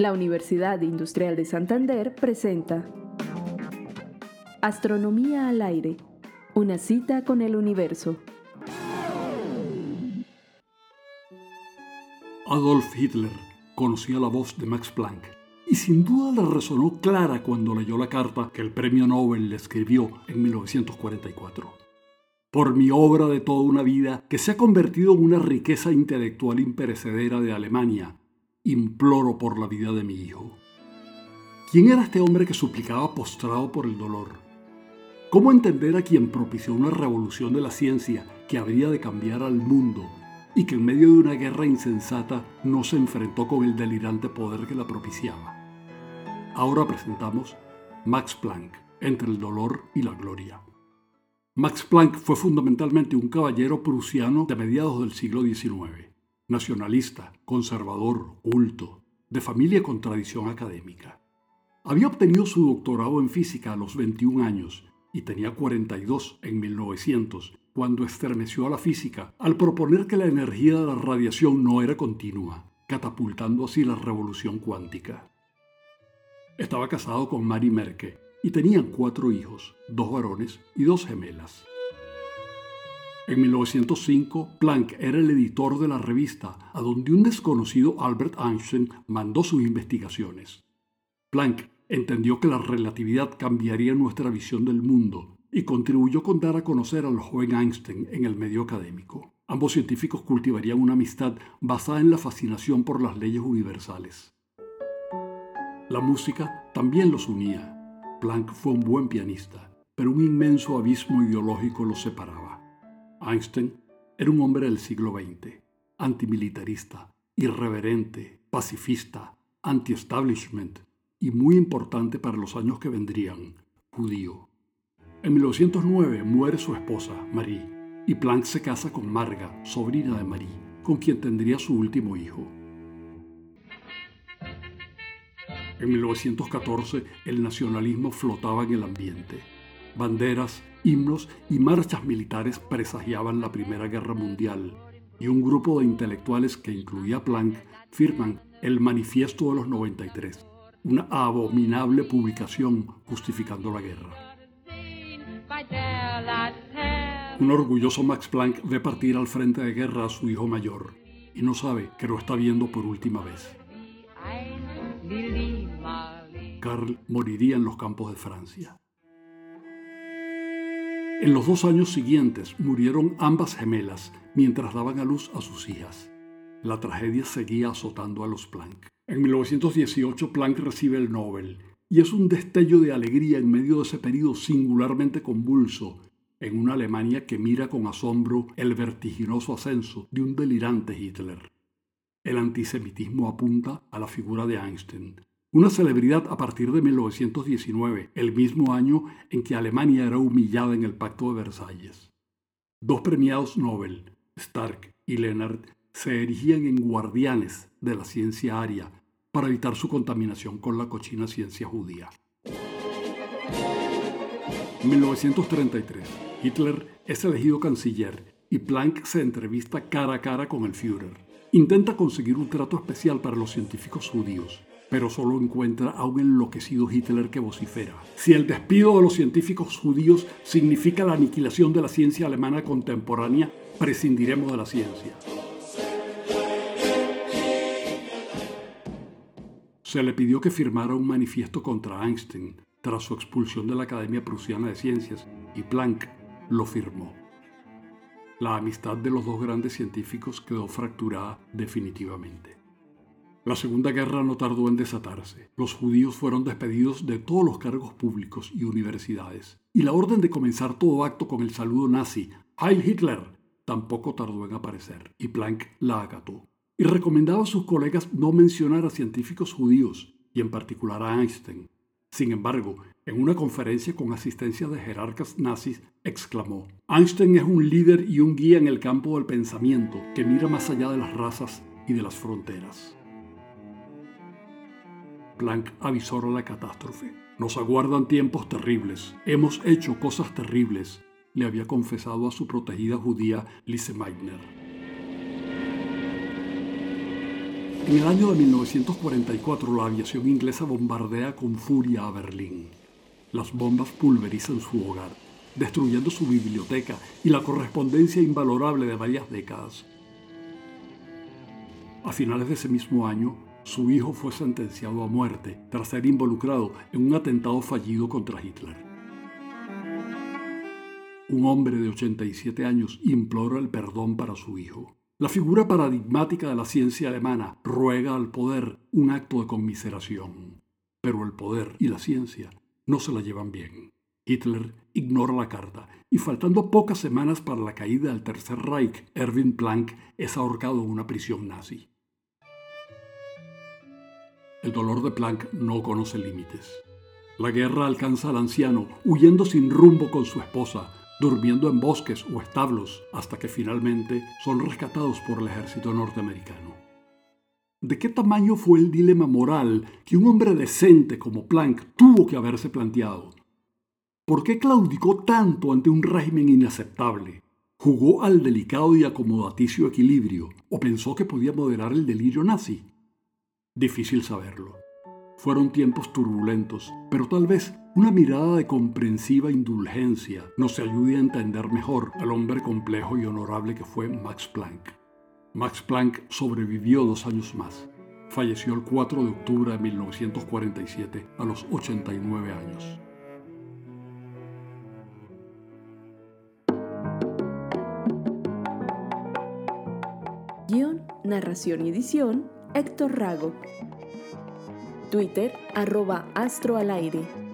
La Universidad Industrial de Santander presenta Astronomía al aire, una cita con el universo. Adolf Hitler conocía la voz de Max Planck y sin duda le resonó clara cuando leyó la carta que el premio Nobel le escribió en 1944. Por mi obra de toda una vida, que se ha convertido en una riqueza intelectual imperecedera de Alemania, imploro por la vida de mi hijo. ¿Quién era este hombre que suplicaba postrado por el dolor? ¿Cómo entender a quien propició una revolución de la ciencia que habría de cambiar al mundo y que en medio de una guerra insensata no se enfrentó con el delirante poder que la propiciaba? Ahora presentamos Max Planck, entre el dolor y la gloria. Max Planck fue fundamentalmente un caballero prusiano de mediados del siglo XIX, nacionalista, conservador, culto, de familia con tradición académica. Había obtenido su doctorado en física a los 21 años y tenía 42 en 1900, cuando estremeció a la física al proponer que la energía de la radiación no era continua, catapultando así la revolución cuántica. Estaba casado con Mary Merke y tenían cuatro hijos, dos varones y dos gemelas. En 1905, Planck era el editor de la revista, a donde un desconocido Albert Einstein mandó sus investigaciones. Planck entendió que la relatividad cambiaría nuestra visión del mundo y contribuyó con dar a conocer al joven Einstein en el medio académico. Ambos científicos cultivarían una amistad basada en la fascinación por las leyes universales. La música también los unía. Planck fue un buen pianista, pero un inmenso abismo ideológico los separaba. Einstein era un hombre del siglo XX, antimilitarista, irreverente, pacifista, anti-establishment y muy importante para los años que vendrían, judío. En 1909 muere su esposa, Marie, y Planck se casa con Marga, sobrina de Marie, con quien tendría su último hijo. En 1914 el nacionalismo flotaba en el ambiente. Banderas, himnos y marchas militares presagiaban la Primera Guerra Mundial y un grupo de intelectuales que incluía Planck firman el Manifiesto de los 93, una abominable publicación justificando la guerra. Un orgulloso Max Planck ve partir al frente de guerra a su hijo mayor y no sabe que lo está viendo por última vez. Karl moriría en los campos de Francia. En los dos años siguientes murieron ambas gemelas mientras daban a luz a sus hijas. La tragedia seguía azotando a los Planck. En 1918 Planck recibe el Nobel y es un destello de alegría en medio de ese periodo singularmente convulso en una Alemania que mira con asombro el vertiginoso ascenso de un delirante Hitler. El antisemitismo apunta a la figura de Einstein, una celebridad a partir de 1919, el mismo año en que Alemania era humillada en el Pacto de Versalles. Dos premiados Nobel, Stark y Leonard, se erigían en guardianes de la ciencia aria para evitar su contaminación con la cochina ciencia judía. 1933, Hitler es elegido canciller y Planck se entrevista cara a cara con el Führer Intenta conseguir un trato especial para los científicos judíos, pero solo encuentra a un enloquecido Hitler que vocifera. Si el despido de los científicos judíos significa la aniquilación de la ciencia alemana contemporánea, prescindiremos de la ciencia. Se le pidió que firmara un manifiesto contra Einstein tras su expulsión de la Academia Prusiana de Ciencias y Planck lo firmó la amistad de los dos grandes científicos quedó fracturada definitivamente. La Segunda Guerra no tardó en desatarse. Los judíos fueron despedidos de todos los cargos públicos y universidades. Y la orden de comenzar todo acto con el saludo nazi, Heil Hitler, tampoco tardó en aparecer, y Planck la acató. Y recomendaba a sus colegas no mencionar a científicos judíos, y en particular a Einstein. Sin embargo, en una conferencia con asistencia de jerarcas nazis, exclamó, Einstein es un líder y un guía en el campo del pensamiento que mira más allá de las razas y de las fronteras. Planck avisó la catástrofe. Nos aguardan tiempos terribles. Hemos hecho cosas terribles, le había confesado a su protegida judía Lise Meitner. En el año de 1944 la aviación inglesa bombardea con furia a Berlín. Las bombas pulverizan su hogar, destruyendo su biblioteca y la correspondencia invalorable de varias décadas. A finales de ese mismo año, su hijo fue sentenciado a muerte tras ser involucrado en un atentado fallido contra Hitler. Un hombre de 87 años implora el perdón para su hijo. La figura paradigmática de la ciencia alemana ruega al poder un acto de conmiseración. Pero el poder y la ciencia no se la llevan bien. Hitler ignora la carta y faltando pocas semanas para la caída del Tercer Reich, Erwin Planck es ahorcado en una prisión nazi. El dolor de Planck no conoce límites. La guerra alcanza al anciano huyendo sin rumbo con su esposa, durmiendo en bosques o establos hasta que finalmente son rescatados por el ejército norteamericano. ¿De qué tamaño fue el dilema moral que un hombre decente como Planck tuvo que haberse planteado? ¿Por qué claudicó tanto ante un régimen inaceptable? ¿Jugó al delicado y acomodaticio equilibrio o pensó que podía moderar el delirio nazi? Difícil saberlo. Fueron tiempos turbulentos, pero tal vez una mirada de comprensiva indulgencia nos ayude a entender mejor al hombre complejo y honorable que fue Max Planck. Max Planck sobrevivió dos años más. Falleció el 4 de octubre de 1947 a los 89 años. Guión, narración y edición, Héctor Rago. Twitter, arroba Astro al aire.